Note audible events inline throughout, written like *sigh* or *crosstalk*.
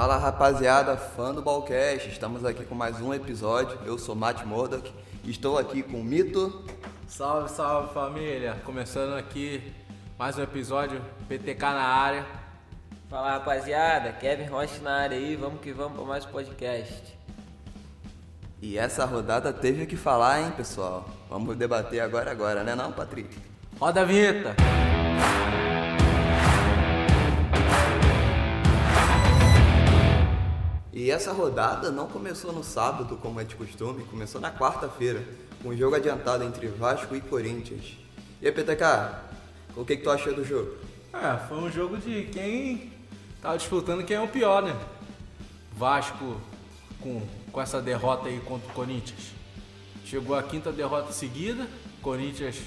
Fala rapaziada, fã do Balcast, estamos aqui com mais um episódio. Eu sou Matt Murdock, estou aqui com o Mito. Salve, salve família! Começando aqui mais um episódio, PTK na área. Fala rapaziada, Kevin Rocha na área aí, vamos que vamos para mais um podcast. E essa rodada teve o que falar, hein, pessoal? Vamos debater agora, agora, né não, Patrick? Roda a vinheta! E essa rodada não começou no sábado, como é de costume, começou na quarta-feira, com um jogo adiantado entre Vasco e Corinthians. E aí, PTK, o que, que tu achou do jogo? É, foi um jogo de quem tava disputando quem é o pior, né? Vasco com, com essa derrota aí contra o Corinthians. Chegou a quinta derrota seguida, Corinthians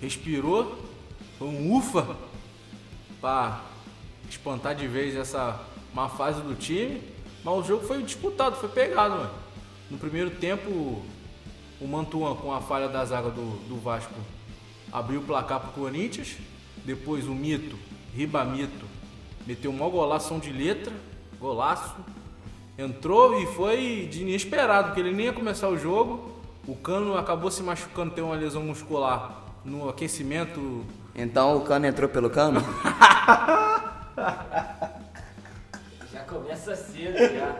respirou, foi um ufa para espantar de vez essa má fase do time. Mas o jogo foi disputado, foi pegado, mano. No primeiro tempo, o Mantuan, com a falha da zaga do, do Vasco, abriu o placar pro Corinthians. Depois o Mito, Ribamito, meteu um mau golaço de letra, golaço. Entrou e foi de inesperado, porque ele nem ia começar o jogo. O Cano acabou se machucando, tem uma lesão muscular no aquecimento. Então o Cano entrou pelo Cano? *laughs* Começa cedo já.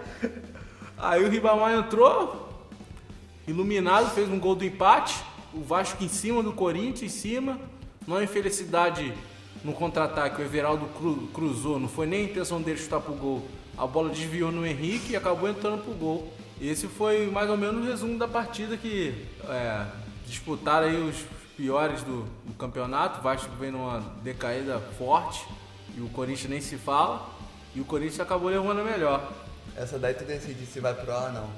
Aí o Ribamar entrou, iluminado, fez um gol do empate. O Vasco em cima do Corinthians, em cima. Numa infelicidade no contra-ataque, o Everaldo cru, cruzou, não foi nem a intenção dele chutar pro gol. A bola desviou no Henrique e acabou entrando pro gol. Esse foi mais ou menos o resumo da partida que é, disputaram aí os piores do, do campeonato. O Vasco vem numa decaída forte e o Corinthians nem se fala. E o Corinthians acabou levando a melhor. Essa daí tu decide se vai pro ar ou não.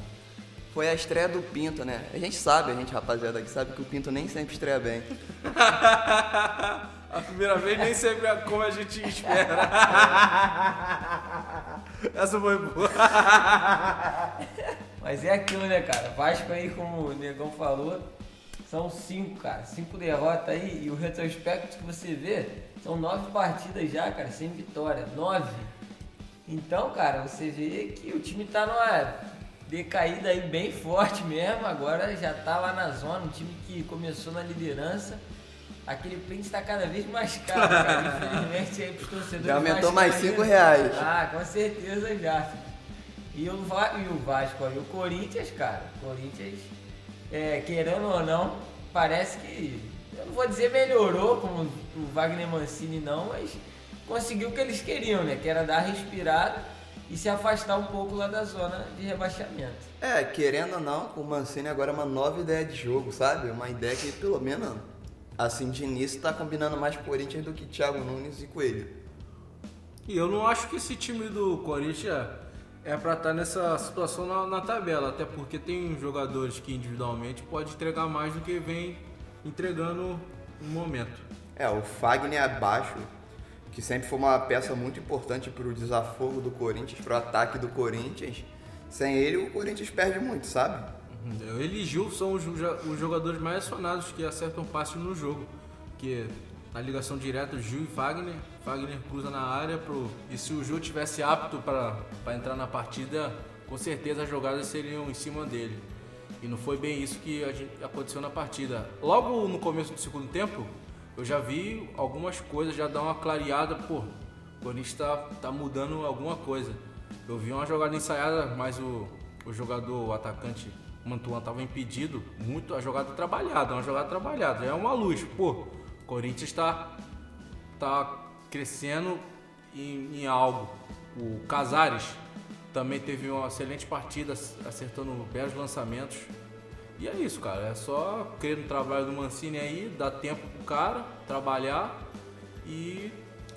Foi a estreia do Pinto, né? A gente sabe, a gente rapaziada aqui sabe que o Pinto nem sempre estreia bem. *laughs* a primeira vez nem sempre é como a gente espera. *laughs* Essa foi boa. *laughs* Mas é aquilo, né, cara? Vasco aí, como o Negão falou, são cinco, cara. Cinco derrotas aí. E o retrospecto que você vê, são nove partidas já, cara, sem vitória. Nove. Então, cara, você vê que o time tá numa decaída aí bem forte mesmo. Agora já tá lá na zona. Um time que começou na liderança. Aquele print está cada vez mais caro, cara. Infelizmente aí pros torcedores. Já aumentou mais 5 reais. Ah, com certeza já. E o, Va e o Vasco e o Corinthians, cara. O Corinthians, é, querendo ou não, parece que. Eu não vou dizer melhorou como o Wagner Mancini não, mas conseguiu o que eles queriam, né? Que era dar respirada e se afastar um pouco lá da zona de rebaixamento. É, querendo ou não, o Mancini agora é uma nova ideia de jogo, sabe? Uma ideia que pelo menos assim de início tá combinando mais Corinthians do que Thiago Nunes e Coelho. E eu não acho que esse time do Corinthians é para estar nessa situação na, na, tabela, até porque tem jogadores que individualmente pode entregar mais do que vem entregando no momento. É, o Fagner abaixo, que sempre foi uma peça muito importante para o desafogo do Corinthians, para o ataque do Corinthians. Sem ele, o Corinthians perde muito, sabe? Ele e Gil são os, os jogadores mais acionados que acertam passe no jogo. Que na ligação direta, Gil e Fagner. Fagner cruza na área pro. E se o Gil tivesse apto para entrar na partida, com certeza as jogadas seriam em cima dele. E não foi bem isso que gente, aconteceu na partida. Logo no começo do segundo tempo, eu já vi algumas coisas já dar uma clareada, pô, o Corinthians tá, tá mudando alguma coisa. Eu vi uma jogada ensaiada, mas o, o jogador, o atacante Mantuan estava impedido, muito a jogada trabalhada, uma jogada trabalhada, é uma luz. Pô, o Corinthians está tá crescendo em, em algo. O Casares também teve uma excelente partida, acertando belos lançamentos. E é isso, cara. É só crer no trabalho do Mancini aí, dar tempo pro cara trabalhar e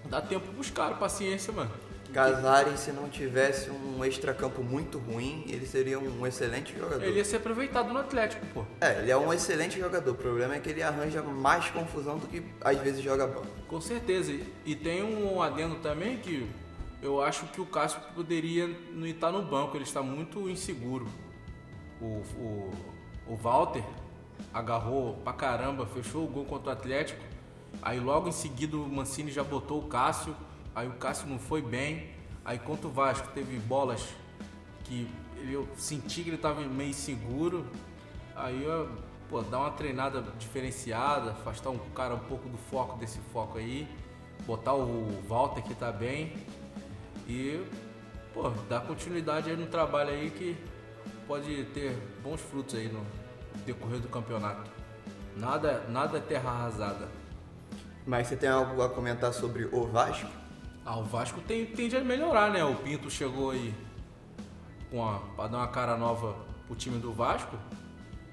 dar tempo pros caras, paciência, mano. Casares, se não tivesse um extracampo muito ruim, ele seria um excelente jogador. Ele ia ser aproveitado no Atlético, pô. É, ele é um excelente jogador. O problema é que ele arranja mais confusão do que às vezes joga bola. Com certeza. E tem um adendo também que eu acho que o Cássio poderia não estar no banco, ele está muito inseguro. O, o, o Walter agarrou pra caramba, fechou o gol contra o Atlético. Aí logo em seguida o Mancini já botou o Cássio Aí o Cássio não foi bem. Aí contra o Vasco teve bolas que eu senti que ele estava meio seguro. Aí eu, pô, dar uma treinada diferenciada, afastar um cara um pouco do foco desse foco aí, botar o Walter que tá bem e pô, dar continuidade aí no trabalho aí que pode ter bons frutos aí no decorrer do campeonato. Nada, nada é terra arrasada. Mas você tem algo a comentar sobre o Vasco? Ah, o Vasco tem, tende a melhorar, né? O Pinto chegou aí com a, pra dar uma cara nova pro time do Vasco.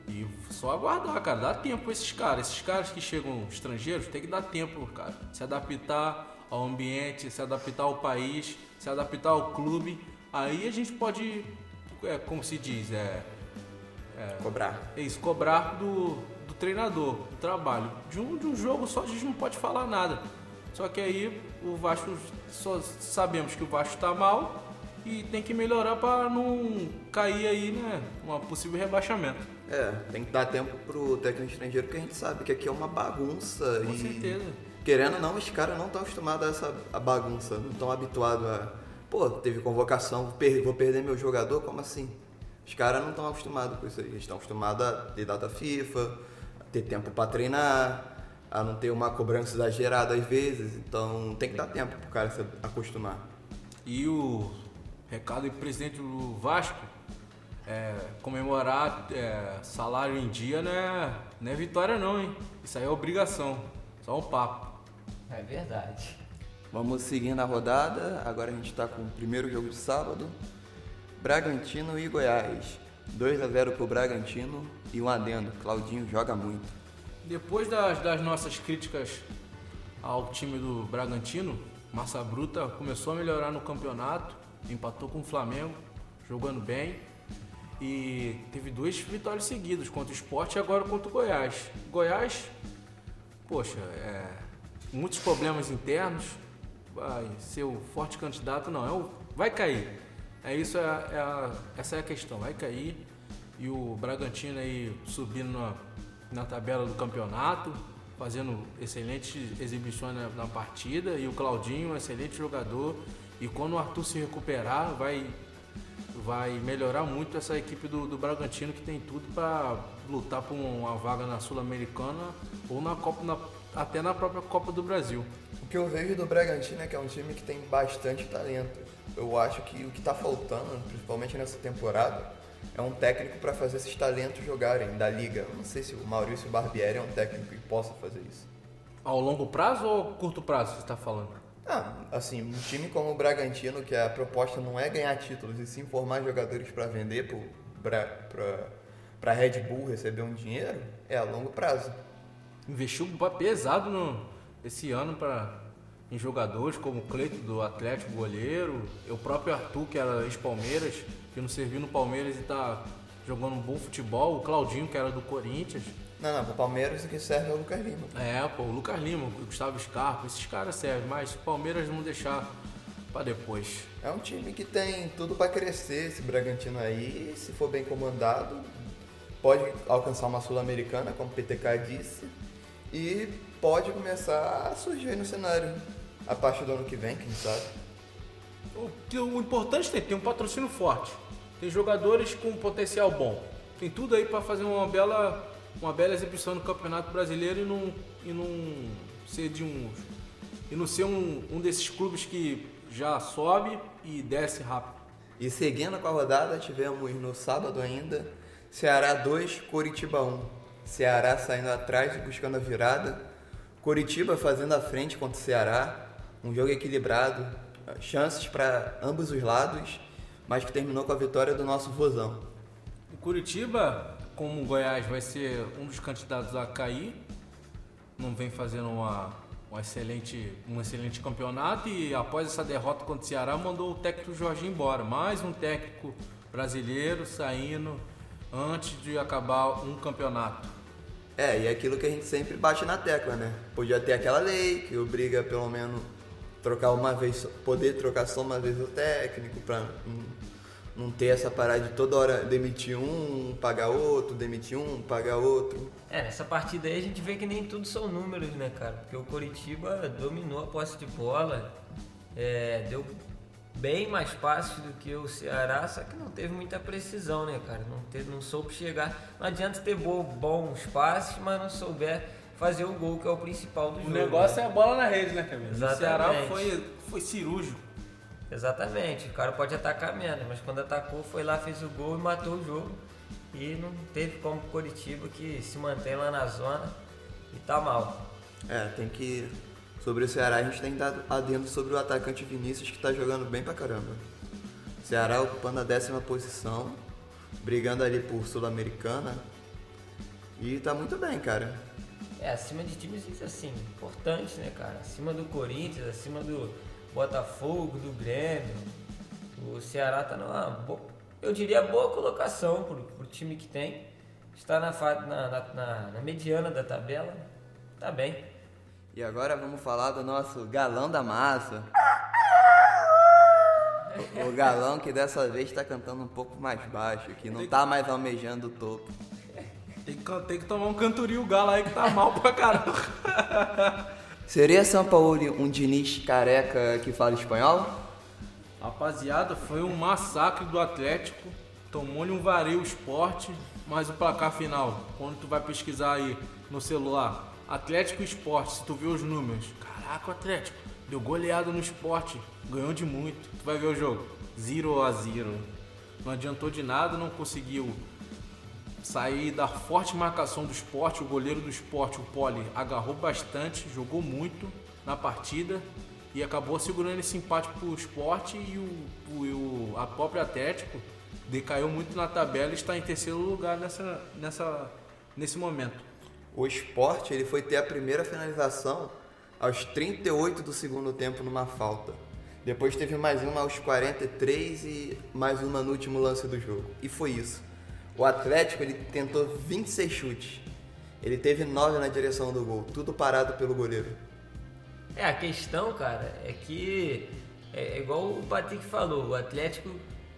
E só aguardar, cara. Dá tempo esses caras. Esses caras que chegam estrangeiros tem que dar tempo, cara. Se adaptar ao ambiente, se adaptar ao país, se adaptar ao clube. Aí a gente pode, é, como se diz, é, é cobrar. É isso, cobrar do, do treinador, do trabalho. De um, de um jogo só a gente não pode falar nada. Só que aí o Vasco, só sabemos que o Vasco está mal e tem que melhorar para não cair aí, né, um possível rebaixamento. É, tem que dar tempo pro técnico estrangeiro, porque a gente sabe que aqui é uma bagunça. Com e, certeza. Querendo ou não, os caras não estão acostumados a essa a bagunça, não estão habituados a. Pô, teve convocação, vou, per vou perder meu jogador, como assim? Os caras não estão acostumados com isso aí, eles estão acostumados a ter data FIFA, a ter tempo para treinar, a não ter uma cobrança exagerada às vezes, então tem que dar tempo pro cara se acostumar. E o recado do presidente do Vasco, é, comemorar é, salário em dia não é, não é vitória não, hein? Isso aí é obrigação, só um papo. É verdade. Vamos seguindo a rodada, agora a gente está com o primeiro jogo de sábado, Bragantino e Goiás. 2 a 0 pro Bragantino e um adendo, Claudinho joga muito. Depois das, das nossas críticas ao time do Bragantino, Massa Bruta começou a melhorar no campeonato, empatou com o Flamengo, jogando bem. E teve duas vitórias seguidas contra o Sport e agora contra o Goiás. Goiás, poxa, é, muitos problemas internos, vai ser o forte candidato, não, é o, vai cair. É isso, é, é a, essa é a questão, vai cair. E o Bragantino aí subindo na na tabela do campeonato, fazendo excelentes exibições na, na, partida. E o Claudinho, um excelente jogador. E quando o Arthur se recuperar, vai, vai melhorar muito essa equipe do, do Bragantino, que tem tudo para lutar por uma vaga na Sul-Americana ou na Copa, na, até na própria Copa do Brasil. O que eu vejo do Bragantino é que é um time que tem bastante talento. Eu acho que o que está faltando, principalmente nessa temporada, é um técnico para fazer esses talentos jogarem da liga. Eu não sei se o Maurício Barbieri é um técnico que possa fazer isso. Ao longo prazo ou curto prazo você está falando? Ah, assim, um time como o Bragantino, que a proposta não é ganhar títulos e sim formar jogadores para vender para Red Bull receber um dinheiro, é a longo prazo. Investiu pesado no, esse ano para em jogadores como o Cleito do Atlético goleiro, o próprio Arthur, que era ex-Palmeiras, que não serviu no Palmeiras e tá jogando um bom futebol, o Claudinho, que era do Corinthians. Não, não, pro Palmeiras o que serve é o Lucas Lima. É, pô, o Lucas Lima, o Gustavo Scarpa, esses caras servem, mas o Palmeiras vão deixar para depois. É um time que tem tudo para crescer, esse Bragantino aí, se for bem comandado, pode alcançar uma Sul-Americana, como o PTK disse, e pode começar a surgir no cenário a partir do ano que vem, quem sabe. O, o importante é ter um patrocínio forte. Tem jogadores com potencial bom. Tem tudo aí para fazer uma bela, uma bela exibição no Campeonato Brasileiro e não, e não ser de um e não ser um, um desses clubes que já sobe e desce rápido. E seguindo com a rodada, tivemos no sábado ainda Ceará 2, Coritiba 1. Ceará saindo atrás, buscando a virada. Coritiba fazendo a frente contra o Ceará. Um jogo equilibrado, chances para ambos os lados, mas que terminou com a vitória do nosso Vozão. O Curitiba, como o Goiás vai ser um dos candidatos a cair, não vem fazendo uma, uma excelente, um excelente campeonato e após essa derrota contra o Ceará mandou o técnico Jorginho embora. Mais um técnico brasileiro saindo antes de acabar um campeonato. É, e é aquilo que a gente sempre bate na tecla, né? Podia ter aquela lei que obriga pelo menos trocar uma vez, poder trocar só uma vez o técnico para não, ter essa parada de toda hora demitir um, pagar outro, demitir um, pagar outro. É, nessa partida aí a gente vê que nem tudo são números, né, cara? Porque o Coritiba dominou a posse de bola, é, deu bem mais passes do que o Ceará, só que não teve muita precisão, né, cara? Não, teve, não soube chegar. Não adianta ter bo- bons passes, mas não souber fazer o gol, que é o principal do O jogo. negócio né? é a bola na rede, né, Camila? O. Ceará foi, foi cirúrgico. Exatamente, o cara pode atacar menos, mas quando atacou, foi lá, fez o gol e matou o jogo. E não teve como o Coritiba que se mantém lá na zona e tá mal. É, tem que. Sobre o Ceará, a gente tem dado adendo sobre o atacante Vinícius, que tá jogando bem pra caramba. Ceará ocupando a décima posição, brigando ali por Sul-Americana. E tá muito bem, cara. É, acima de times assim, importantes, né, cara? Acima do Corinthians, acima do Botafogo, do Grêmio. O Ceará tá numa, bo- eu diria, boa colocação pro, pro time que tem. Está na, na, na, na- na mediana da tabela. Tá bem. E agora vamos falar do nosso galão da massa. O, o galão que dessa vez tá cantando um pouco mais baixo, que não tá mais almejando o topo. Tem que, tem que tomar um cantorio galo aí que tá mal pra caramba. Seria São Paulo um Diniz careca que fala espanhol? Rapaziada, foi um massacre do Atlético. Tomou-lhe um vareio esporte, mas o placar final, quando tu vai pesquisar aí no celular, Atlético Esporte, se tu vê os números, caraca, o Atlético deu goleada no esporte, ganhou de muito. Tu vai ver o jogo, 0 a 0. Não adiantou de nada, não conseguiu sair da forte marcação do esporte. O goleiro do esporte, o Poli, agarrou bastante, jogou muito na partida e acabou segurando esse empate pro esporte e o, o, o- a própria Atlético decaiu muito na tabela e está em terceiro lugar nessa, nessa, nesse momento. O esporte ele foi ter a primeira finalização aos 38 do segundo tempo numa falta. Depois teve mais uma aos 43 e mais uma no último lance do jogo. E foi isso. O Atlético ele tentou 26 chutes. Ele teve 9 na direção do gol, tudo parado pelo goleiro. É, a questão, cara, é que é igual o Patrick falou, o Atlético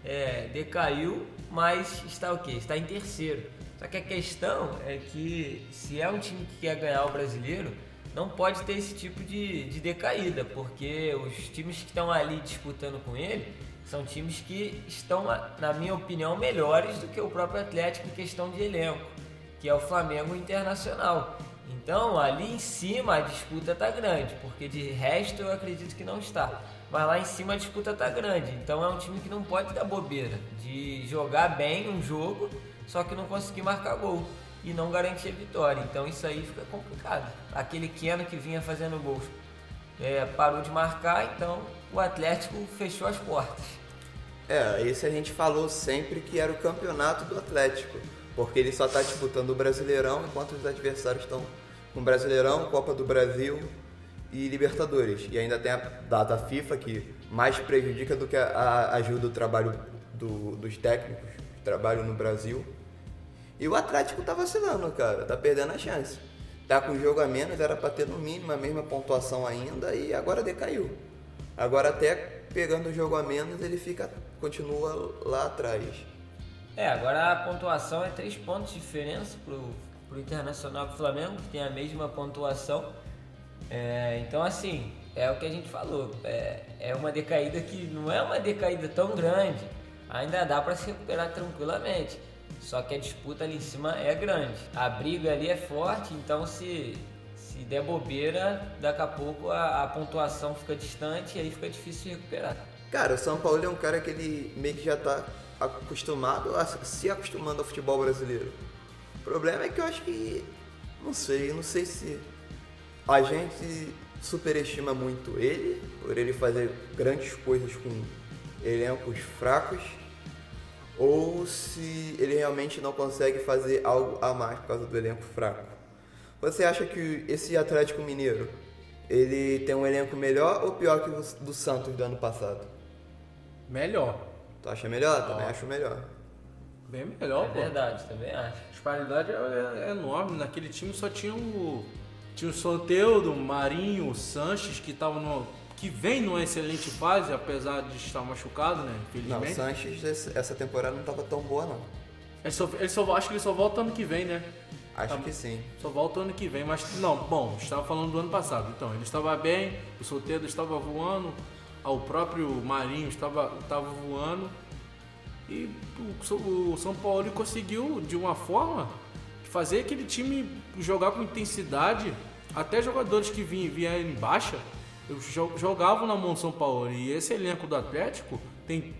é, decaiu, mas está o quê? Está em terceiro. Só que a questão é que se é um time que quer ganhar o brasileiro, não pode ter esse tipo de, de decaída, porque os times que estão ali disputando com ele são times que estão, na minha opinião, melhores do que o próprio Atlético em questão de elenco, que é o Flamengo Internacional. Então, ali em cima a disputa tá grande, porque de resto eu acredito que não está. Mas lá em cima a disputa tá grande. Então é um time que não pode dar bobeira de jogar bem um jogo, só que não conseguir marcar gol e não garantir a vitória. Então isso aí fica complicado. Aquele Keno que vinha fazendo gols é, parou de marcar, então o Atlético fechou as portas. É, esse a gente falou sempre que era o campeonato do Atlético, porque ele só está disputando o Brasileirão enquanto os adversários estão com Brasileirão, Copa do Brasil e Libertadores. E ainda tem a data FIFA que mais prejudica do que a, a- ajuda o trabalho do- dos técnicos, trabalho no Brasil. E o Atlético tá vacilando, cara, tá perdendo a chance. Tá com jogo a menos, era pra ter no mínimo a mesma pontuação ainda e agora decaiu. Agora até pegando o jogo a menos ele fica continua lá atrás. É, agora a pontuação é três pontos de diferença pro, pro Internacional pro Flamengo, que tem a mesma pontuação. É, então, assim, é o que a gente falou. É, é uma decaída que não é uma decaída tão grande. Ainda dá para se recuperar tranquilamente. Só que a disputa ali em cima é grande. A briga ali é forte, então se, se der bobeira, daqui a pouco a, a pontuação fica distante e aí fica difícil recuperar. Cara, o São Paulo é um cara que ele meio que já tá acostumado a se acostumando ao futebol brasileiro. O problema é que eu acho que não sei, não sei se a gente superestima muito ele por ele fazer grandes coisas com elencos fracos ou se ele realmente não consegue fazer algo a mais por causa do elenco fraco. Você acha que esse Atlético Mineiro ele tem um elenco melhor ou pior que o do Santos do ano passado? Melhor. Tu acha melhor? Também acho melhor. Bem melhor, É pô. verdade, também acho. A disparidade é, é enorme. Naquele time só tinha o. Tinha o Soteudo, o Marinho, o Sanches, que estavam no. Que vem numa excelente fase, apesar de estar machucado, né? Não, o Infelizmente. Sanches essa temporada não tava tão boa não. Ele só, ele só, acho que ele só volta ano que vem, né? Acho Tá- que sim. Só volta ano que vem, mas não, bom, estava falando do ano passado. Então, ele estava bem, o Soteldo estava voando, ao próprio Marinho estava, estava voando. E o, o São Paulo conseguiu, de uma forma, fazer aquele time jogar com intensidade. Até jogadores que vinham, vinham em baixa jogavam na mão São Paulo. E esse elenco do Atlético tem,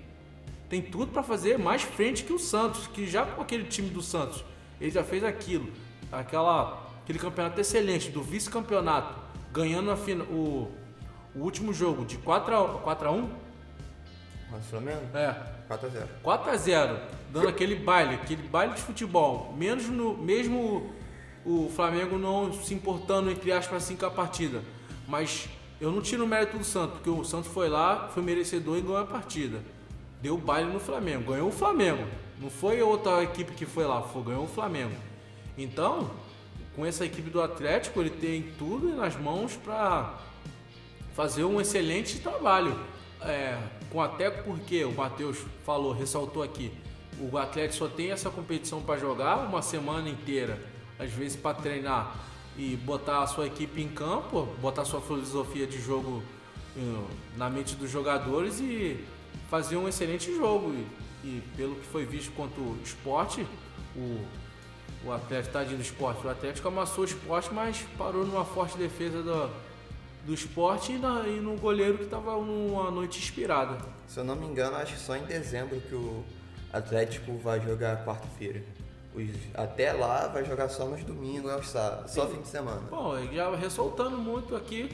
tem tudo para fazer mais frente que o Santos, que já com aquele time do Santos, ele já fez aquilo. Aquela, aquele campeonato excelente do vice-campeonato, ganhando a fina, o, o último jogo de 4 a, 4 a 1 Mas Flamengo? É. 4 a 0 4 a 0 dando aquele baile, aquele baile de futebol. Menos no, mesmo o Flamengo não se importando, entre aspas, assim com a partida. Mas eu não tiro o mérito do Santos, porque o Santos foi lá, foi merecedor e ganhou a partida. Deu baile no Flamengo, ganhou o Flamengo. Não foi outra equipe que foi lá, foi, ganhou o Flamengo. Então, com essa equipe do Atlético, ele tem tudo nas mãos para fazer um excelente trabalho. É, com até porque o Matheus falou, ressaltou aqui, o Atlético só tem essa competição para jogar uma semana inteira, às vezes para treinar e botar a sua equipe em campo, botar a sua filosofia de jogo eh, na mente dos jogadores e fazer um excelente jogo. E, e pelo que foi visto quanto o esporte, o, o Atlético está do esporte. O Atlético amassou o esporte, mas parou numa forte defesa do, do esporte e, na, e no goleiro que estava numa noite inspirada. Se eu não me engano, acho que só em dezembro que o Atlético vai jogar quarta-feira. Até lá vai jogar só nos domingos, aos sábados, só fim de semana. Bom, já ressaltando muito aqui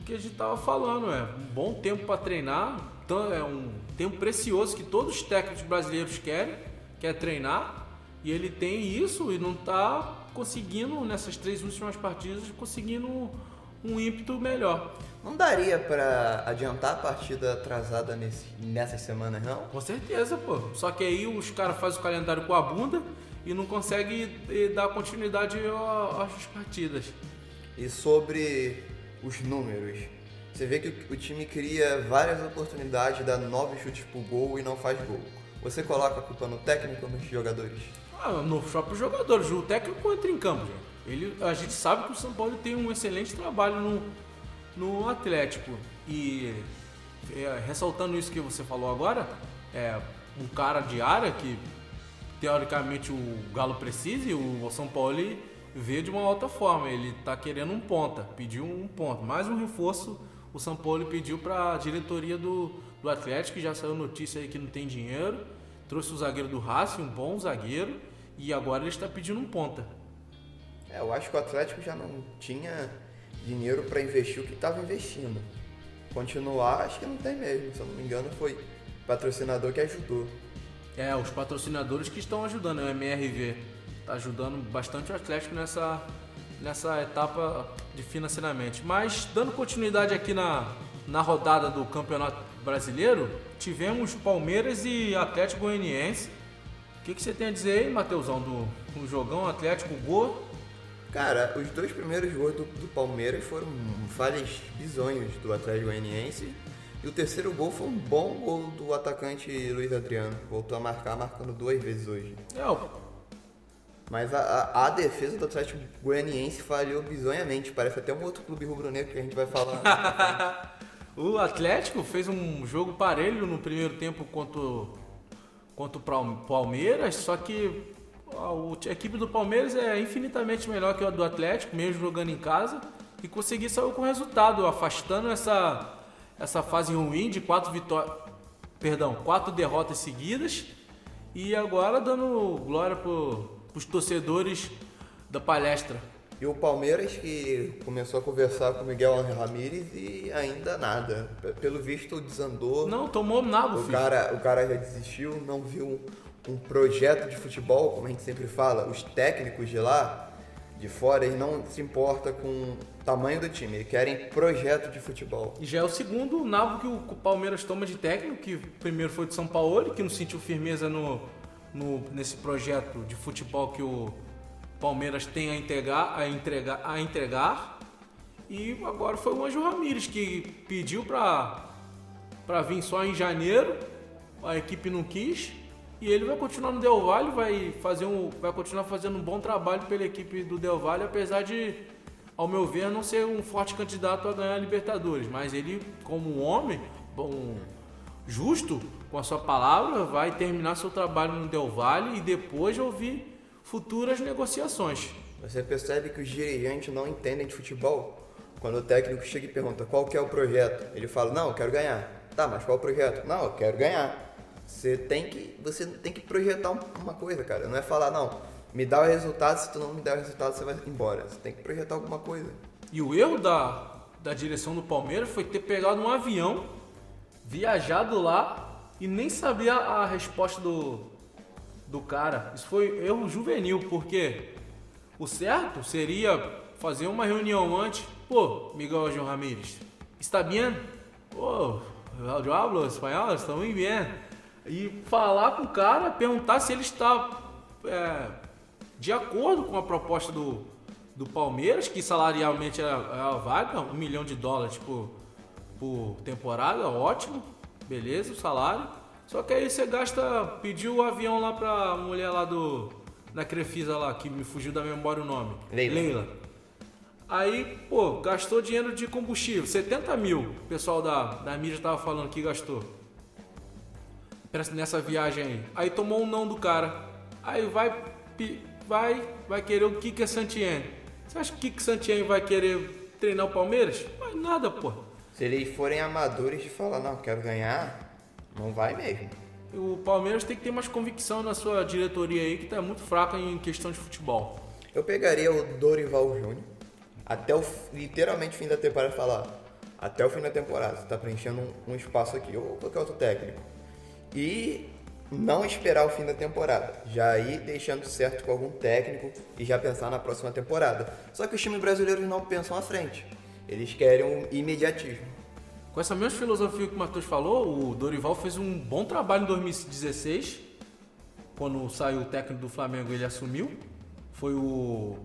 o que a gente estava falando, é um bom tempo para treinar, é um tempo precioso que todos os técnicos brasileiros querem, quer treinar, e ele tem isso e não está conseguindo, nessas três últimas partidas, conseguindo um ímpeto melhor. Não daria para adiantar a partida atrasada nesse, nessas semanas, não? Com certeza, pô. Só que aí os caras fazem o calendário com a bunda e não consegue eh, dar continuidade às partidas. E sobre os números, você vê que o time cria várias oportunidades, dá nove chutes por gol e não faz gol. Você coloca a culpa no técnico ou nos jogadores? Ah, no próprio jogadores. O técnico entra em campo. Ele, a gente sabe que o São Paulo tem um excelente trabalho no, no Atlético. E é, ressaltando isso que você falou agora, é um cara de área que teoricamente o Galo precisa e o São Paulo vê de uma alta forma. Ele está querendo um ponta, pediu um ponto. Mais um reforço o São Paulo pediu para a diretoria do, do Atlético, que já saiu notícia aí que não tem dinheiro. Trouxe o zagueiro do Racing, um bom zagueiro, e agora ele está pedindo um ponta. É, eu acho que o Atlético já não tinha dinheiro para investir o que estava investindo. Continuar, acho que não tem mesmo. Se eu não me engano, foi patrocinador que ajudou. É, os patrocinadores que estão ajudando, o MRV está ajudando bastante o Atlético nessa, nessa etapa de financeiramente. Mas dando continuidade aqui na, na rodada do Campeonato Brasileiro, tivemos Palmeiras e Atlético Goianiense. O que, que você tem a dizer aí, Matheusão, do, do jogão Atlético Gol? Cara, os dois primeiros gols do, do Palmeiras foram falhas bizonhos do Atlético Goianiense e o terceiro gol foi um bom gol do atacante Luiz Adriano. Voltou a marcar, marcando duas vezes hoje. É, Mas a, a, a, defesa do Atlético Goianiense falhou bizonhamente. Parece até um outro clube rubro-negro que a gente vai falar. *laughs* o Atlético fez um jogo parelho no primeiro tempo contra, contra o Palmeiras, só que a, a equipe do Palmeiras é infinitamente melhor que a do Atlético, mesmo jogando em casa, e conseguir sair com resultado, afastando essa essa fase ruim de quatro vitórias, perdão, quatro derrotas seguidas e agora dando glória para os torcedores da palestra. E o Palmeiras que começou a conversar com o Miguel Ramírez e ainda nada. Pelo visto desandou. Não, tomou nada, o filho. cara, o cara já desistiu, não viu um projeto de futebol, como a gente sempre fala. Os técnicos de lá, de fora, eles não se importam com tamanho do time, eles querem projeto de futebol. E já é o segundo nabo que o Palmeiras toma de técnico, que primeiro foi de São Paulo, que não sentiu firmeza no, no, nesse projeto de futebol que o Palmeiras tem a entregar, a entregar, a entregar. E agora foi o Anjo Ramírez que pediu para para vir só em janeiro, a equipe não quis. E ele vai continuar no Del Valle, vai fazer um, vai continuar fazendo um bom trabalho pela equipe do Del Valle, apesar de ao meu ver, não ser um forte candidato a ganhar a Libertadores, mas ele, como um homem, um justo com a sua palavra, vai terminar seu trabalho no Del Valle e depois ouvir futuras negociações. Você percebe que os dirigentes não entendem de futebol? Quando o técnico chega e pergunta qual que é o projeto, ele fala, não, eu quero ganhar. Tá, mas qual o projeto? Não, eu quero ganhar. Você tem que, você tem que projetar uma coisa, cara. Não é falar, não, me dá o resultado, se tu não me der o resultado, você vai embora. Você tem que projetar alguma coisa. E o erro da, da direção do Palmeiras foi ter pegado um avião, viajado lá e nem sabia a resposta do, do cara. Isso foi erro juvenil, porque o certo seria fazer uma reunião antes. Pô, Miguel João Ramírez, está bem? Pô, eu hablo espanhol, estou muito bem. E falar com o cara, perguntar se ele está é, de acordo com a proposta do, do Palmeiras, que salarialmente é, é a vaga, um milhão de dólares por, por temporada, ótimo, beleza, o salário. Só que aí você gasta, pediu o avião lá pra mulher lá do. Da Crefisa lá, que me fugiu da memória o nome. Leila. Leila. Aí, pô, gastou dinheiro de combustível, 70 mil. O pessoal da, da mídia tava falando que gastou. Nessa viagem aí. Aí tomou um não do cara. Aí vai, vai, vai querer o Kika Santien. Você acha que o Kika Santien vai querer treinar o Palmeiras? Mas nada, pô. Se eles forem amadores de falar, não, quero ganhar, não vai mesmo. O Palmeiras tem que ter mais convicção na sua diretoria aí, que tá muito fraca em questão de futebol. Eu pegaria o Dorival Júnior até o literalmente fim da temporada e falar, até o fim da temporada, você tá preenchendo um, um espaço aqui, ou qualquer outro técnico. E não esperar o fim da temporada, já ir deixando certo com algum técnico e já pensar na próxima temporada. Só que os times brasileiros não pensam à frente. Eles querem um imediatismo. Com essa mesma filosofia que o Matheus falou, o Dorival fez um bom trabalho em 2016. Quando saiu o técnico do Flamengo, ele assumiu. Foi o.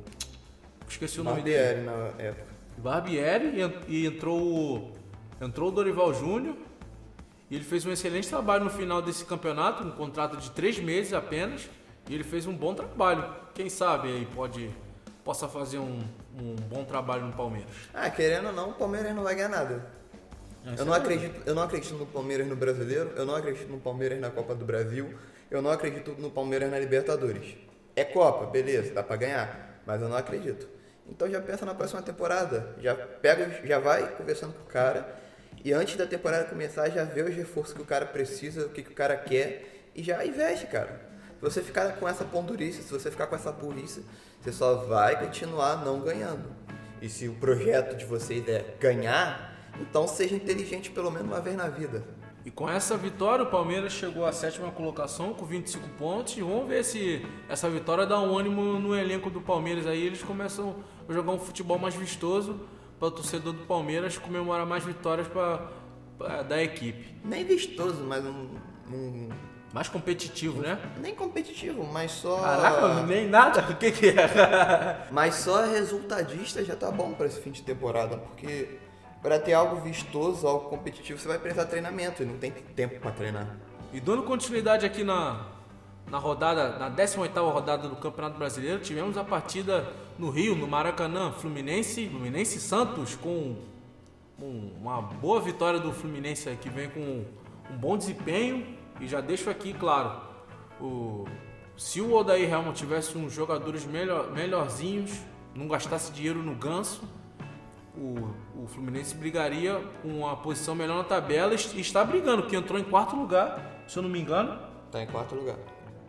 Esqueci o nome Barbieri dele. na época. Barbieri e entrou, o- entrou o Dorival Júnior. E ele fez um excelente trabalho no final desse campeonato, um contrato de três meses apenas. E ele fez um bom trabalho. Quem sabe aí pode possa fazer um, um bom trabalho no Palmeiras. Ah, querendo ou não, o Palmeiras não vai ganhar nada. Eu não, acredito, eu não acredito no Palmeiras no Brasileiro, eu não acredito no Palmeiras na Copa do Brasil, eu não acredito no Palmeiras na Libertadores. É Copa, beleza, dá pra ganhar, mas eu não acredito. Então já pensa na próxima temporada, já pega, já vai conversando com o cara e antes da temporada começar já vê os reforços que o cara precisa, o que, que o cara quer e já investe, cara. Se você ficar com essa pondurice, se você ficar com essa burrice, você só vai continuar não ganhando. E se o projeto de vocês é ganhar, então seja inteligente pelo menos uma vez na vida. E com essa vitória, o Palmeiras chegou à sétima colocação com 25 pontos. E vamos ver se essa vitória dá um ânimo no elenco do Palmeiras aí. Eles começam a jogar um futebol mais vistoso para o torcedor do Palmeiras comemorar mais vitórias pra- da equipe. Nem vistoso, mas um, um- Mais competitivo, né? nem competitivo, mas só Caraca, nem nada. O que, que é? *laughs* mas só resultadista já tá bom para esse fim de temporada, porque para ter algo vistoso, algo competitivo, você vai precisar de treinamento e não tem tempo para treinar. E dando continuidade aqui na, na rodada, na 18ª rodada do Campeonato Brasileiro, tivemos a partida no Rio, no Maracanã, Fluminense, Fluminense Santos, com um- uma boa vitória do Fluminense que vem com um bom desempenho. E já deixo aqui claro, o, se o Odair Helmut tivesse uns jogadores melhor, melhorzinhos, não gastasse dinheiro no ganso, o, o Fluminense brigaria com uma posição melhor na tabela e está brigando, que entrou em quarto lugar, se eu não me engano. Tá em quarto lugar.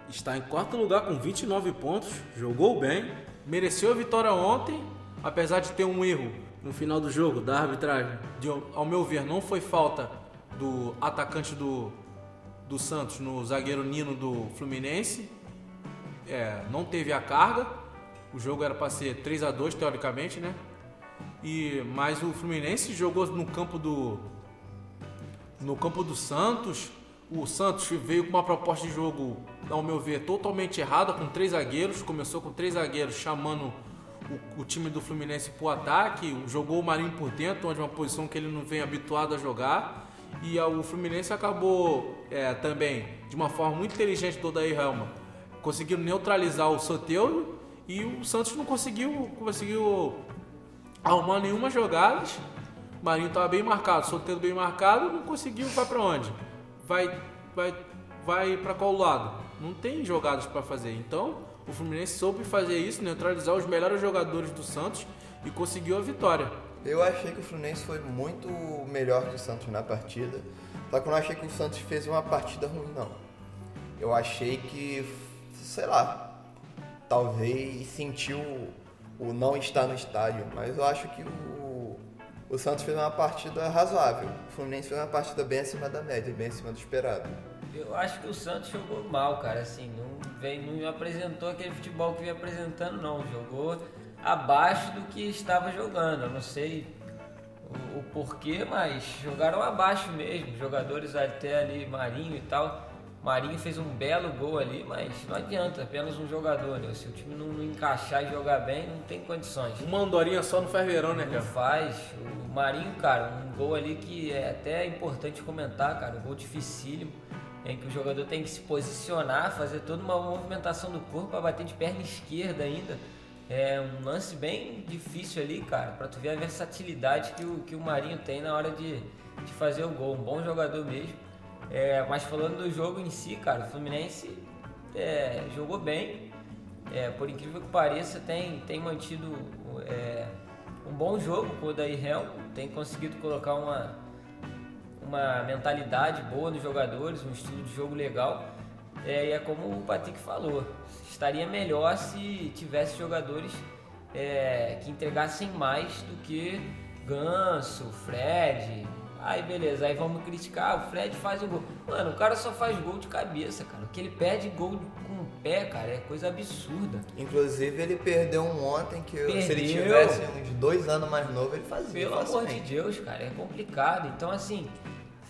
Está em quarto lugar com 29 pontos, jogou bem, mereceu a vitória ontem, apesar de ter um erro no final do jogo da arbitragem. De, ao meu ver, não foi falta do atacante do, do Santos no zagueiro Nino do Fluminense. É, não teve a carga. O jogo era para ser 3 a 2 teoricamente, né? E mas o Fluminense jogou no campo do no campo do Santos. O Santos veio com uma proposta de jogo, ao meu ver, totalmente errada, com três zagueiros. Começou com três zagueiros chamando o, o time do Fluminense para o ataque. Jogou o Marinho por dentro, onde é uma posição que ele não vem habituado a jogar. E o Fluminense acabou é, também, de uma forma muito inteligente do Odair Helma, conseguindo neutralizar o Soteldo. E o Santos não conseguiu, conseguiu arrumar nenhuma jogada. Marinho tava bem marcado, Soteldo bem marcado, não conseguiu, vai para onde? Vai, vai, vai para qual lado? Não tem jogadas para fazer. Então, o Fluminense soube fazer isso, neutralizar os melhores jogadores do Santos e conseguiu a vitória. Eu achei que o Fluminense foi muito melhor que o Santos na partida. Só que eu não achei que o Santos fez uma partida ruim, não. Eu achei que, sei lá, talvez sentiu o não estar no estádio. Mas eu acho que o, o Santos fez uma partida razoável. O Fluminense fez uma partida bem acima da média, bem acima do esperado. Eu acho que o Santos jogou mal, cara. Assim, não, vem, não apresentou aquele futebol que vinha apresentando, não. Jogou abaixo do que estava jogando. Eu não sei o, o, porquê, mas jogaram abaixo mesmo. Jogadores até ali, Marinho e tal. Marinho fez um belo gol ali, mas não adianta, apenas um jogador. Né? Se o time não, não, encaixar e jogar bem, não tem condições. Uma andorinha só não faz verão, né, cara? Não faz. O Marinho, cara, um gol ali que é até importante comentar, cara. Um gol dificílimo, em que o jogador tem que se posicionar, fazer toda uma movimentação do corpo para bater de perna esquerda ainda é um lance bem difícil ali, cara, para tu ver a versatilidade que o, que o Marinho tem na hora de, de fazer o gol. Um bom jogador mesmo. É, mas falando do jogo em si, cara, o Fluminense é, jogou bem. É, por incrível que pareça, tem, tem mantido é, um bom jogo com o Daí Helm, tem conseguido colocar uma, uma mentalidade boa nos jogadores, um estilo de jogo legal. É, e é como o Patrick falou, estaria melhor se tivesse jogadores é, que entregassem mais do que Ganso, Fred. Aí beleza, aí vamos criticar, o Fred faz o gol. Mano, o cara só faz gol de cabeça, cara. O que ele perde gol com o pé, cara, é coisa absurda. Inclusive ele perdeu um ontem que perdeu. se ele tivesse uns dois anos mais novo, ele fazia. Pelo amor de Deus, cara, é complicado. Então assim,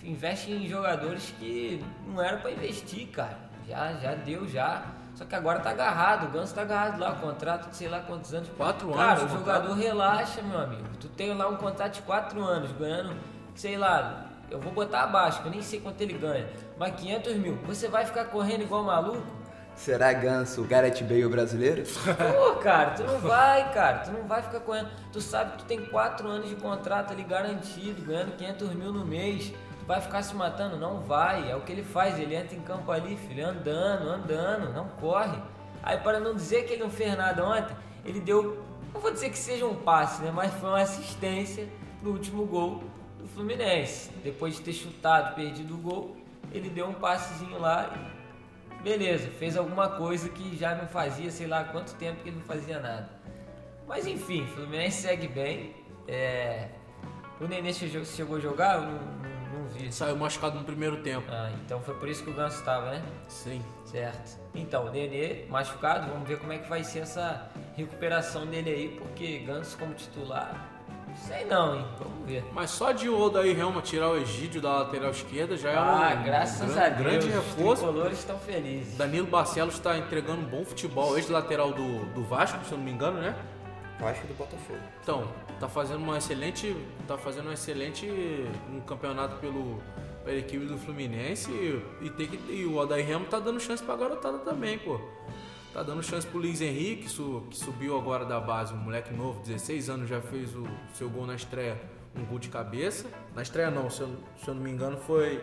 investe em jogadores que não era para investir, cara. Já, já deu, já. Só que agora tá agarrado, o Ganso tá agarrado lá, contrato de sei lá quantos anos. Quatro Cara, anos. Cara, o jogador contrato. relaxa, meu amigo. Tu tem lá um contrato de quatro anos, ganhando, sei lá, eu vou botar abaixo, que eu nem sei quanto ele ganha. Mas 500 mil. Você vai ficar correndo igual maluco? Será Ganso o Gareth Bale brasileiro? Pô, cara, tu não vai, cara. Tu não vai ficar correndo. Tu sabe que tu tem quatro anos de contrato ali garantido, ganhando 500 mil no mês vai ficar se matando? Não vai. É o que ele faz. Ele entra em campo ali, filho, andando, andando, não corre. Aí, para não dizer que ele não fez nada ontem, ele deu, não vou dizer que seja um passe, né? Mas foi uma assistência no último gol Fluminense. Depois de ter chutado, perdido o gol, ele deu um passezinho lá e beleza, fez alguma coisa que já não fazia, sei lá quanto tempo que ele não fazia nada. Mas enfim, Fluminense segue bem. É... O Nenê chegou a jogar? Eu não, não vi. Saiu machucado no primeiro tempo. Ah, então foi por isso que o Ganso estava, né? Sim. Certo. Então, o Nenê machucado, vamos ver como é que vai ser essa recuperação dele aí, porque Ganso como titular, sei não, hein? Vamos ver. Mas só de o Odaí Helma tirar o Egídio da lateral esquerda já é ah, um, graças grande, a Deus, grande reforço. Os colores estão felizes. Danilo Barcelos está entregando um bom futebol, ex-lateral do, do Vasco, se eu não me engano, né? Vasco do Botafogo. Então, tá fazendo uma excelente, tá fazendo um excelente um campeonato pelo pela equipe do Fluminense e, e tem que e o Odair Remo tá dando chance pra garotada também, pô. Tá dando chance pro Luiz Henrique, que subiu agora da base, um moleque novo, 16 anos, já fez o seu gol na estreia, um gol de cabeça. Na estreia não, se eu, se eu não me engano foi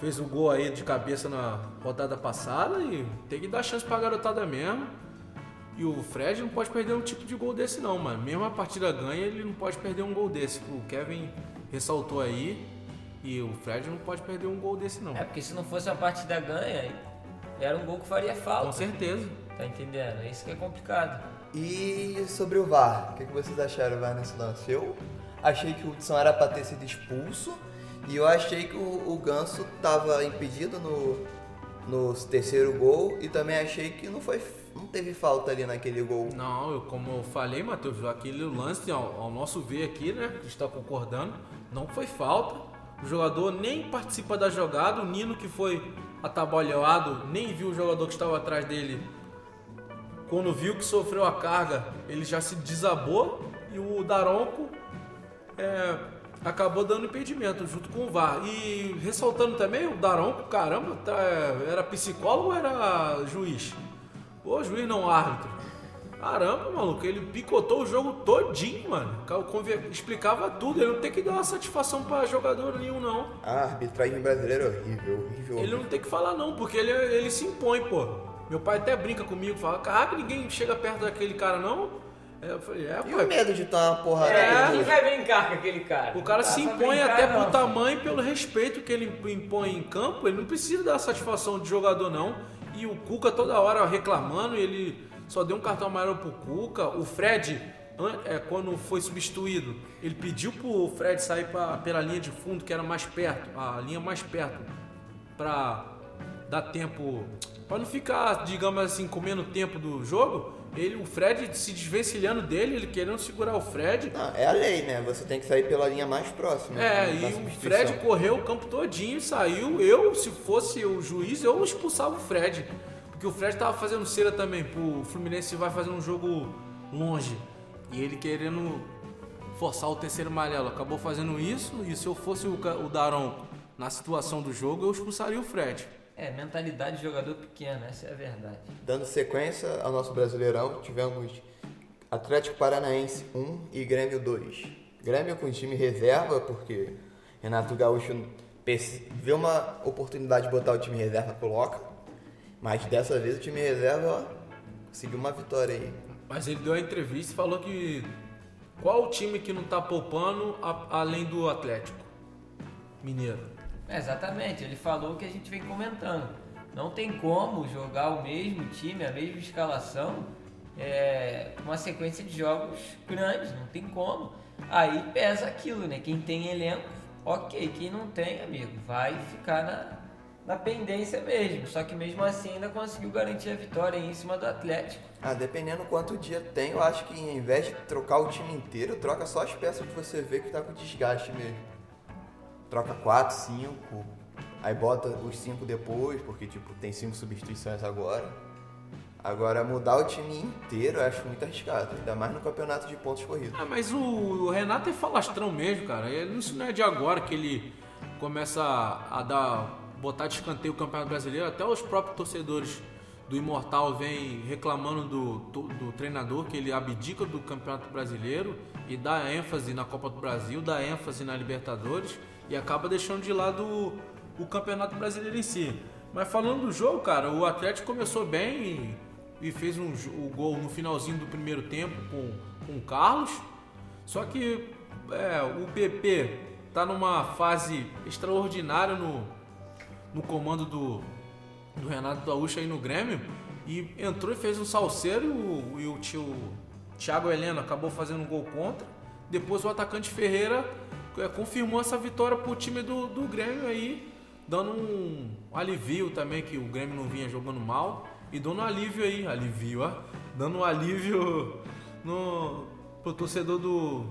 fez o gol aí de cabeça na rodada passada e tem que dar chance pra garotada mesmo. E o Fred não pode perder um tipo de gol desse não, mano. Mesmo a partida ganha, ele não pode perder um gol desse. O Kevin ressaltou aí. E o Fred não pode perder um gol desse não. É, porque se não fosse uma partida ganha, era um gol que faria falta. Com certeza. Tá entendendo? É isso que é complicado. E sobre o VAR, o que, vocês acharam VAR nesse lance? Eu achei que o Hudson era para ter sido expulso e eu achei que o, o Ganso estava impedido no, no terceiro gol e também achei que não foi não teve falta ali naquele gol. Não, eu, como eu falei, Matheus, aquele lance, ao, ao nosso ver aqui, né? A gente está concordando, não foi falta. O jogador nem participa da jogada. O Nino, que foi atabalhado, nem viu o jogador que estava atrás dele. Quando viu que sofreu a carga, ele já se desabou. E o Daronco é, acabou dando impedimento junto com o VAR. E ressaltando também, o Daronco, caramba, tá, era psicólogo ou era juiz? Ô juiz não árbitro. Caramba, maluco, ele picotou o jogo todinho, mano. Explicava tudo, ele não tem que dar uma satisfação pra jogador nenhum, não. A arbitragem brasileira é horrível, horrível. Ele não tem que falar, não, porque ele, ele se impõe, pô. Meu pai até brinca comigo, fala, caraca, ninguém chega perto daquele cara, não. Eu falei, é, E o medo de tomar uma porrada É, quem dele? vai brincar com aquele cara? O cara dá se impõe brincar, até não, por tamanho e pelo respeito que ele impõe em campo. Ele não precisa dar satisfação de jogador, não. E o Cuca toda hora reclamando, e ele só deu um cartão amarelo pro Cuca. O Fred, é, quando foi substituído, ele pediu pro Fred sair pra, pela linha de fundo, que era mais perto, a linha mais perto, pra dar tempo. Pra não ficar, digamos assim, comendo tempo do jogo. Ele, o Fred se desvencilhando dele, ele querendo segurar o Fred. Não, é a lei, né? Você tem que sair pela linha mais próxima. É, da e o. Fred correu o campo todinho e saiu. Eu, se fosse o juiz, eu expulsava o Fred. Porque o Fred tava fazendo cera também pro Fluminense vai fazer um jogo longe. E ele querendo forçar o terceiro amarelo. Acabou fazendo isso. E se eu fosse o, Daron na situação do jogo, eu expulsaria o Fred. É, mentalidade de jogador pequeno, essa é a verdade. Dando sequência ao nosso Brasileirão, tivemos Atlético Paranaense 1 e Grêmio 2. Grêmio com time reserva, porque Renato Gaúcho vê uma oportunidade de botar o time reserva, coloca. Mas dessa vez o time reserva ó, conseguiu uma vitória aí. Mas ele deu a entrevista e falou que qual o time que não tá poupando a- além do Atlético Mineiro. É, exatamente, ele falou o que a gente vem comentando. Não tem como jogar o mesmo time, a mesma escalação, é, com uma sequência de jogos grandes, não tem como. Aí pesa aquilo, né? Quem tem elenco, ok. Quem não tem, amigo, vai ficar na, na pendência mesmo. Só que mesmo assim ainda conseguiu garantir a vitória em cima do Atlético. Ah, dependendo quanto dia tem, eu acho que em vez de trocar o time inteiro, troca só as peças que você vê que tá com desgaste mesmo. Troca 4, 5, aí bota os 5 depois, porque tipo, tem 5 substituições agora. Agora mudar o time inteiro eu acho muito arriscado, ainda mais no campeonato de pontos corridos. Ah, mas o, Renato é falastrão mesmo, cara. Ele- Isso não é de agora que ele começa a dar, botar de escanteio o Campeonato Brasileiro. Até os próprios torcedores do Imortal vêm reclamando do, do, do treinador que ele abdica do Campeonato Brasileiro e dá ênfase na Copa do Brasil, dá ênfase na Libertadores e acaba deixando de lado o, o Campeonato Brasileiro em si. Mas falando do jogo, cara, o Atlético começou bem e, e fez um, o gol no finalzinho do primeiro tempo com, com o Carlos. Só que é, o PP tá numa fase extraordinária no, no comando do, do Renato Gaúcho aí no Grêmio e entrou e fez um salseiro e o, e o tio Thiago Heleno acabou fazendo um gol contra. Depois o atacante Ferreira é, confirmou essa vitória pro time do, do Grêmio aí, dando um alivio também que o Grêmio não vinha jogando mal e dando um alívio aí, alivio, ó, dando um alívio no pro torcedor do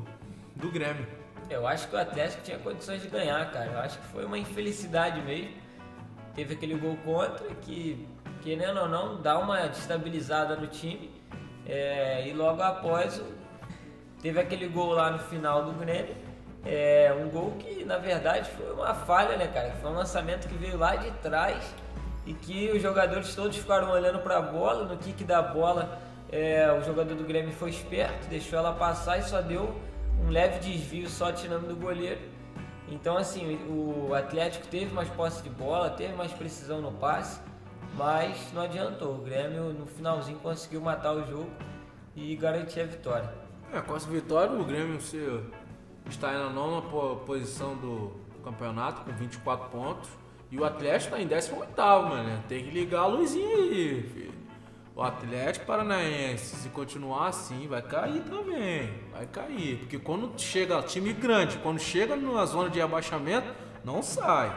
do Grêmio. Eu acho que o Atlético tinha condições de ganhar, cara. Eu acho que foi uma infelicidade mesmo. Teve aquele gol contra que, querendo ou não, dá uma destabilizada no time. É, e logo após, teve aquele gol lá no final do Grêmio. É, um gol que, na verdade, foi uma falha, né, cara? Foi um lançamento que veio lá de trás e que os jogadores todos ficaram olhando para a bola. No kick da bola, é, o jogador do Grêmio foi esperto, deixou ela passar e só deu um leve desvio só tirando do goleiro. Então, assim, o Atlético teve mais posse de bola, teve mais precisão no passe, mas não adiantou. O Grêmio, no finalzinho, conseguiu matar o jogo e garantir a vitória. É, com essa vitória o Grêmio se, está na nona po- posição do campeonato com 24 pontos. E o Atlético está em 18, mano. Tem que ligar a luzinha aí, filho. O Atlético Paranaense, se continuar assim, vai cair também. Vai cair. Porque quando chega time grande, quando chega na zona de abaixamento, não sai.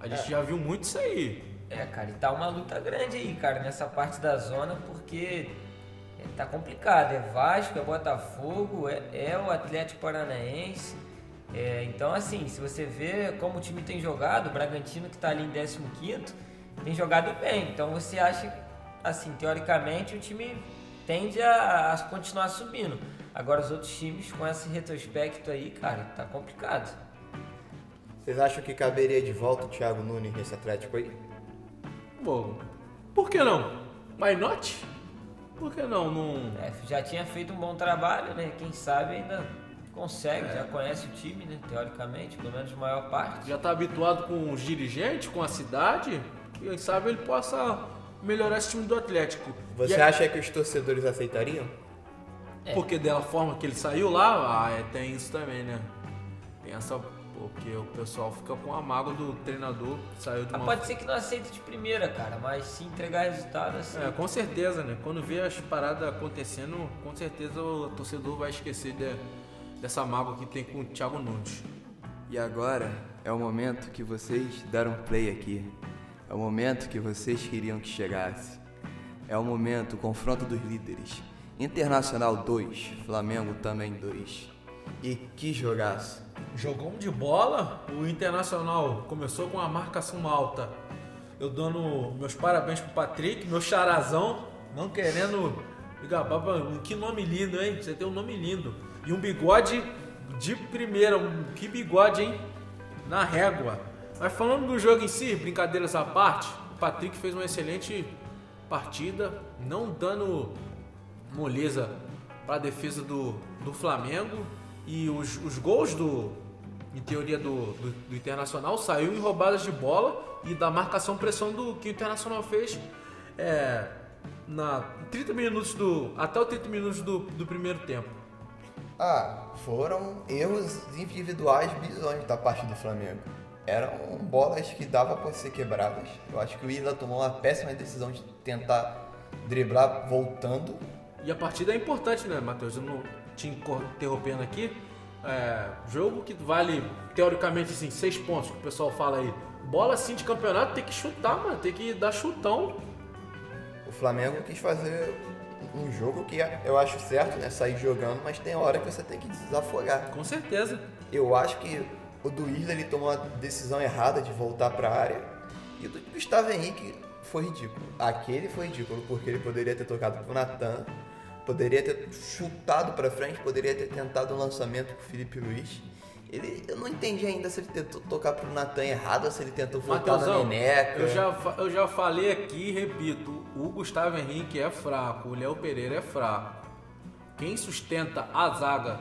A gente já viu muito isso aí. É, cara, e tá uma luta grande aí, cara, nessa parte da zona, porque é, tá complicado. É Vasco, é Botafogo, é, é o Atlético Paranaense. É, então, assim, se você vê como o time tem jogado, o Bragantino que tá ali em 15 tem jogado bem. Então você acha, assim, teoricamente o time tende a, a continuar subindo. Agora os outros times com esse retrospecto aí, cara, tá complicado. Vocês acham que caberia de volta o Thiago Nunes nesse Atlético aí? Bom, por que não? Why not? Por que não? não... É, já tinha feito um bom trabalho, né? Quem sabe ainda consegue, já conhece o time, né? Teoricamente, pelo menos a maior parte. Já tá habituado com os dirigentes, com a cidade. Quem sabe ele possa melhorar esse time do Atlético. Você E- acha que os torcedores aceitariam? É. Porque dela forma que ele saiu lá, ah, é, tem isso também, né? Tem essa. Porque o pessoal fica com a mágoa do treinador que saiu de Ah, uma. pode ser que não aceite de primeira, cara, mas se entregar resultado assim. É, com certeza, né? Quando vê as paradas acontecendo, com certeza o torcedor vai esquecer de- dessa mágoa que tem com o Thiago Nunes. E agora é o momento que vocês deram play aqui. É o momento que vocês queriam que chegasse. É o momento, o confronto dos líderes. Internacional 2, Flamengo também 2. E que jogaço. Um de bola, o Internacional começou com uma marcação alta. Eu dando meus parabéns pro Patrick, meu charazão, não querendo pra- Que nome lindo, hein? Você tem um nome lindo. E um bigode de primeira, um- que bigode, hein? Na régua. Mas falando do jogo em si, brincadeiras à parte, o Patrick fez uma excelente partida, não dando moleza para a defesa do, do Flamengo e os, os gols do em teoria do, do, do Internacional saiu em roubadas de bola e da marcação pressão do que o Internacional fez é, na 30 minutos do até os 30 minutos do, do primeiro tempo. Ah, foram erros individuais bizonhos da parte do Flamengo. Eram bolas que dava para ser quebradas. Eu acho que o Isla tomou uma péssima decisão de tentar driblar voltando. E a partida é importante, né, Matheus? Eu não te interrompendo aqui. É, jogo que vale, teoricamente, assim, seis pontos, que o pessoal fala aí. Bola assim de campeonato tem que chutar, mano. Tem que dar chutão. O Flamengo quis fazer um jogo que eu acho certo, né? Sair jogando, mas tem hora que você tem que desafogar. Com certeza. Eu acho que o do Isla ele tomou a decisão errada de voltar para a área. E o do Gustavo Henrique foi ridículo. Aquele foi ridículo, porque ele poderia ter tocado pro Natan, poderia ter chutado para frente, poderia ter tentado um lançamento com o Felipe Luiz. Ele, eu não entendi ainda se ele tentou tocar pro Natan errado ou se ele tentou voltar na Matheusão, Neneca. eu já, eu já falei aqui e repito: o Gustavo Henrique é fraco, o Léo Pereira é fraco. Quem sustenta a zaga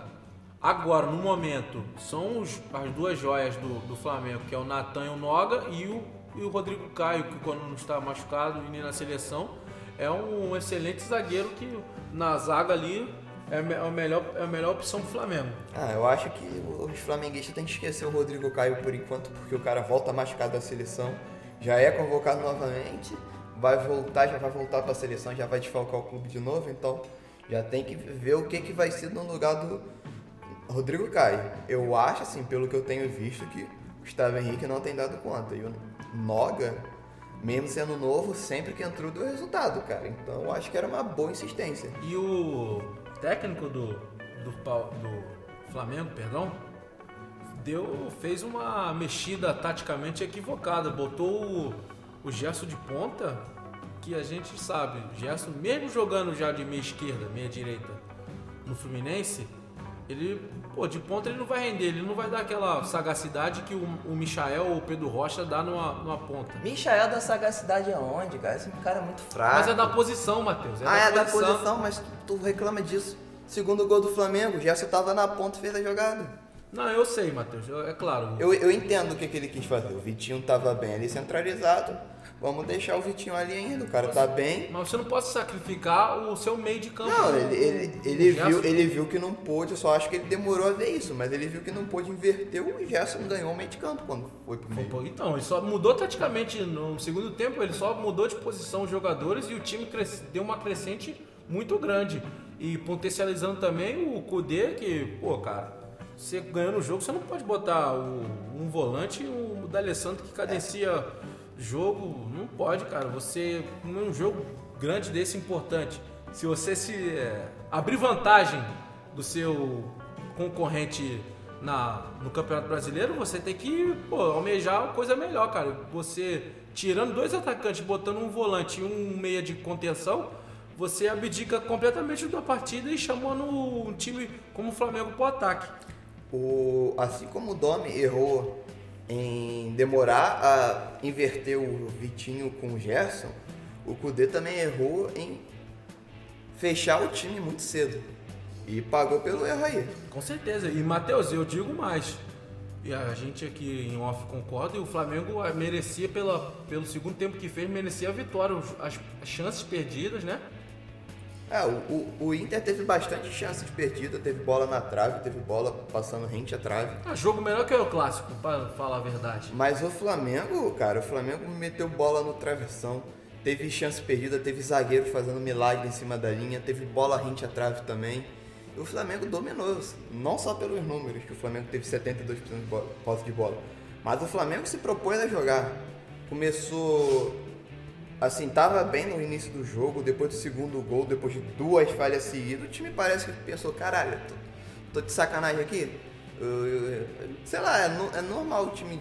agora, no momento, são os- as duas joias do, do Flamengo, que é o Natan e o Noga, e o, e o Rodrigo Caio, que quando não está machucado e nem na seleção, é um excelente zagueiro que na zaga ali é, me- é a melhor, é a melhor opção pro Flamengo. Ah, eu acho que os flamenguistas têm que esquecer o Rodrigo Caio por enquanto, porque o cara volta machucado da seleção, já é convocado novamente, vai voltar, já vai voltar para a seleção, já vai desfalcar o clube de novo, então já tem que ver o que, que vai ser no lugar do Rodrigo Caio. Eu acho, assim, pelo que eu tenho visto, que o Gustavo Henrique não tem dado conta. E o Noga, mesmo sendo novo, sempre que entrou deu resultado, cara. Então eu acho que era uma boa insistência. E o técnico do, do, do Flamengo, perdão, deu, fez uma mexida taticamente equivocada. Botou o, o Gerson de ponta, que a gente sabe, o Gerson, mesmo jogando já de meia esquerda, meia direita no Fluminense, ele, pô, de ponta ele não vai render, ele não vai dar aquela sagacidade que o, o Michael ou o Pedro Rocha dá numa, numa ponta. Michael da sagacidade aonde, cara? Esse cara é muito fraco. Mas é da posição, Matheus. ah, é da posição, mas tu reclama disso. Segundo gol do Flamengo, o Gerson tava na ponta e fez a jogada. Não, eu sei, Matheus, eu- é claro. Eu, eu entendo o que, que ele quis fazer. O Vitinho tava bem ali centralizado. Vamos deixar o Vitinho ali ainda. O cara tá bem. Mas você não pode sacrificar o seu meio de campo. Não, ele, ele, ele, viu, ele viu que não pôde, eu só acho que ele demorou a ver isso, mas ele viu que não pôde inverter, o Gerson ganhou o meio de campo quando foi pro meio. Então, ele só mudou taticamente no segundo tempo, ele só mudou de posição os jogadores e o time cres- deu uma crescente muito grande. E potencializando também o Kudê, que, pô, cara, você ganhando o jogo, você não pode botar o- um volante e o D'Alessandro que cadencia jogo. Não pode, cara. Você, num jogo grande desse, importante, se você se é, abrir vantagem do seu concorrente na, no Campeonato Brasileiro, você tem que pô, almejar coisa melhor, cara. Você tirando dois atacantes, botando um volante e um meia de contenção, você abdica completamente da partida e chamando um time como o Flamengo pro ataque. O, assim como o Domi errou em demorar a inverter o Vitinho com o Gerson, o Kudê também errou em fechar o time muito cedo. E pagou pelo erro aí. Com certeza. E, Matheus, eu digo mais. E a gente aqui em off concorda, e o Flamengo merecia, pela, pelo segundo tempo que fez, merecia a vitória. As, as chances perdidas, né? É, o, o, Inter teve bastante chances perdidas, teve bola na trave, teve bola passando rente à trave. Ah, jogo melhor que o clássico, pra falar a verdade. Mas o Flamengo, cara, o Flamengo meteu bola no travessão, teve chance perdida, teve zagueiro fazendo milagre em cima da linha, teve bola rente à trave também. E o Flamengo dominou, não só pelos números, que o Flamengo teve 72% de posse de bola, mas o Flamengo se propôs a jogar. Começou assim, tava bem no início do jogo, depois do segundo gol, depois de duas falhas seguidas, o time parece que pensou, caralho, tô, tô de sacanagem aqui. Sei lá, é, no- é normal o time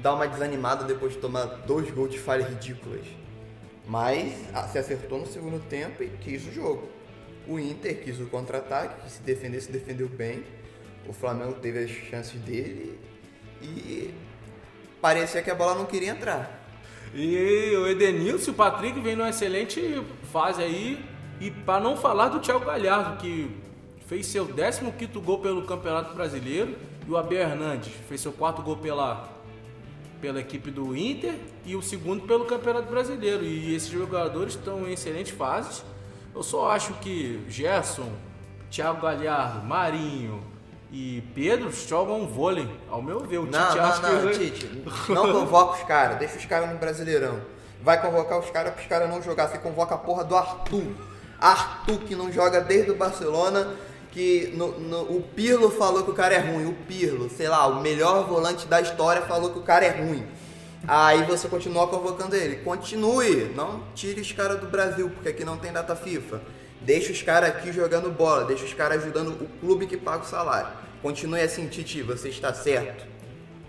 dar uma desanimada depois de tomar dois gols de falhas ridículas. Mas se acertou no segundo tempo e quis o jogo. O Inter quis o contra-ataque, que se defender, se defendeu bem. O Flamengo teve as chances dele e parecia que a bola não queria entrar. E o Edenilson o Patrick vem numa excelente fase aí. E para não falar do Thiago Galhardo, que fez seu 15 gol pelo Campeonato Brasileiro. E o Abel Hernandes fez seu quarto gol pela, pela equipe do Inter e o segundo pelo Campeonato Brasileiro. E esses jogadores estão em excelentes fases. Eu só acho que Gerson, Thiago Galhardo, Marinho e Pedro jogam vôlei, ao meu ver. O Não, Tite não, acha não, que... Tite. Não convoca os caras, deixa os caras no Brasileirão. Vai convocar os caras para os caras não jogar. Você convoca a porra do Arthur. Arthur que não joga desde o Barcelona. Que no- no- o Pirlo falou que o cara é ruim. O Pirlo, sei lá, o melhor volante da história falou que o cara é ruim. Aí você continua convocando ele. Continue, não tire os caras do Brasil, porque aqui não tem data FIFA. Deixa os caras aqui jogando bola, deixa os caras ajudando o clube que paga o salário. Continue assim, Titi, você está certo.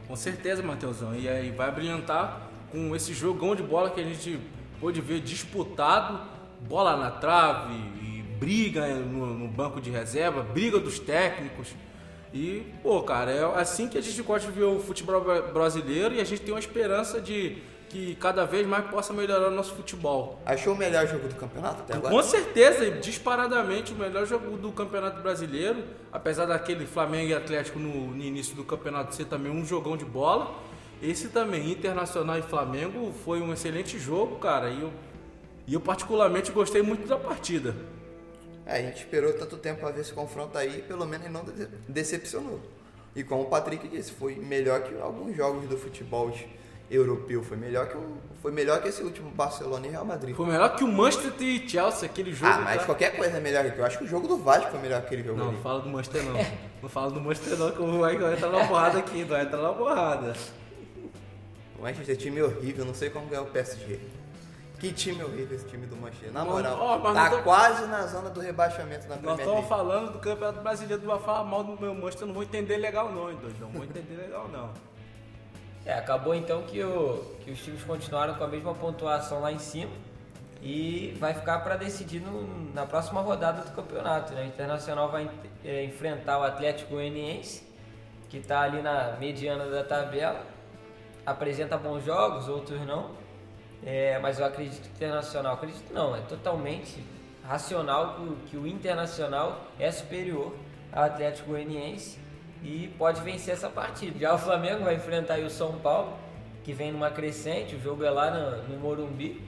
Com certeza, Matheusão. E aí vai brilhantar com esse jogão de bola que a gente pôde ver disputado, bola na trave, e briga no, no banco de reserva, briga dos técnicos. E, pô, cara, é assim que a gente gosta de ver o futebol bra- brasileiro e a gente tem uma esperança de que cada vez mais possa melhorar o nosso futebol. Achou o melhor jogo do campeonato até agora? Com certeza, disparadamente o melhor jogo do Campeonato Brasileiro, apesar daquele Flamengo e Atlético no, no início do campeonato ser também um jogão de bola. Esse também, Internacional e Flamengo, foi um excelente jogo, cara, e eu, e eu particularmente gostei muito da partida. É, a gente esperou tanto tempo pra ver esse confronto aí, pelo menos não de- decepcionou. E como o Patrick disse, foi melhor que alguns jogos do futebol europeu, foi melhor que o, foi melhor que esse último Barcelona e Real Madrid. Foi melhor que o Manchester e Chelsea, aquele jogo. Ah, mas tá? qualquer coisa é melhor que eu acho que o jogo do Vasco foi melhor que aquele jogo Não, ali. não fala do Manchester não. Não fala do Manchester não, que eu vou entrar na porrada aqui, vai entrar na porrada. O Manchester time horrível, não sei como ganhar o PSG. Que time horrível esse time do Manchester. Na moral, mas tá tô- quase na zona do rebaixamento Nós Premier estamos League. falando do Campeonato Brasileiro, tu vai falar mal do meu Manchester, eu não vou entender legal não, hein, doido? Não vou entender legal não. É, acabou então que, o, que os times continuaram com a mesma pontuação lá em cima e vai ficar para decidir no- na próxima rodada do campeonato. Né? O Internacional vai é, enfrentar o Atlético Goianiense, que está ali na mediana da tabela, apresenta bons jogos, outros não, É, mas eu acredito que o Internacional, acredito não, é totalmente racional que que o Internacional é superior ao Atlético Goianiense e pode vencer essa partida. Já o Flamengo vai enfrentar o São Paulo, que vem numa crescente, o jogo é lá no, no Morumbi,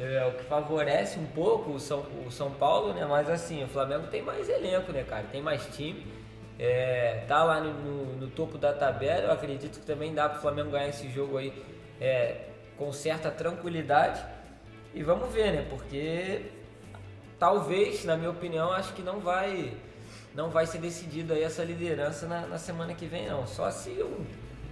é o que favorece um pouco o São, o São Paulo, né? Mas assim, o Flamengo tem mais elenco, né, cara? Tem mais time, é, tá lá no, no- no topo da tabela, eu acredito que também dá pro Flamengo ganhar esse jogo aí é, com certa tranquilidade. E vamos ver, né? Porque talvez, na minha opinião, acho que não vai não vai ser decidido aí essa liderança na, na semana que vem, não. Só se o-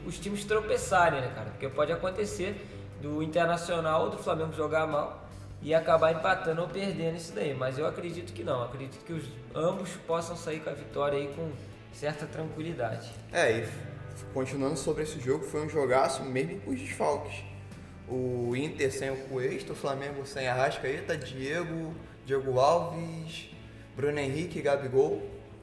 os times tropeçarem, né, cara? Porque pode acontecer do Internacional ou do Flamengo jogar mal e acabar empatando ou perdendo isso daí. Mas eu acredito que não. Acredito que os, ambos possam sair com a vitória aí com certa tranquilidade. É, e continuando sobre esse jogo, foi um jogaço mesmo com os desfalques. O Inter sem o Cuesta, o Flamengo sem Arrascaeta, Diego, Diego Alves, Bruno Henrique Gabigol.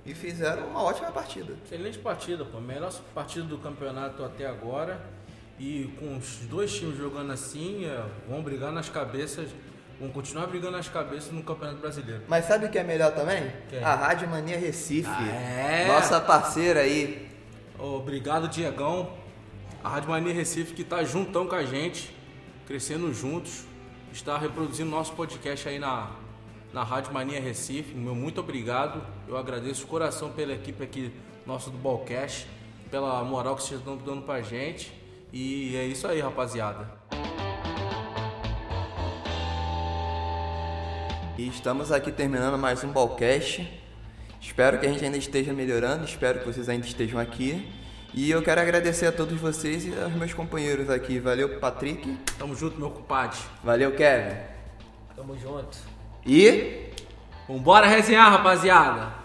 E fizeram uma ótima partida. Excelente partida, pô. Melhor partida do campeonato até agora. E com os dois times jogando assim, é, vão brigar nas cabeças Vamos continuar brigando nas cabeças no Campeonato Brasileiro. Mas sabe o que é melhor também? Quem? A Rádio Mania Recife. Ah, é? Nossa parceira aí. Obrigado, Diegão. A Rádio Mania Recife que tá juntão com a gente, crescendo juntos, está reproduzindo nosso podcast aí na, na Rádio Mania Recife. Meu muito obrigado. Eu agradeço de coração pela equipe aqui nossa do Ballcast, pela moral que vocês estão dando pra gente. E é isso aí, rapaziada. E estamos aqui terminando mais um Ballcast. Espero que a gente ainda esteja melhorando, espero que vocês ainda estejam aqui. E eu quero agradecer a todos vocês e aos meus companheiros aqui. Valeu, Patrick. Tamo junto, meu compadre. Valeu, Kevin. Tamo junto. E Vambora resenhar, rapaziada.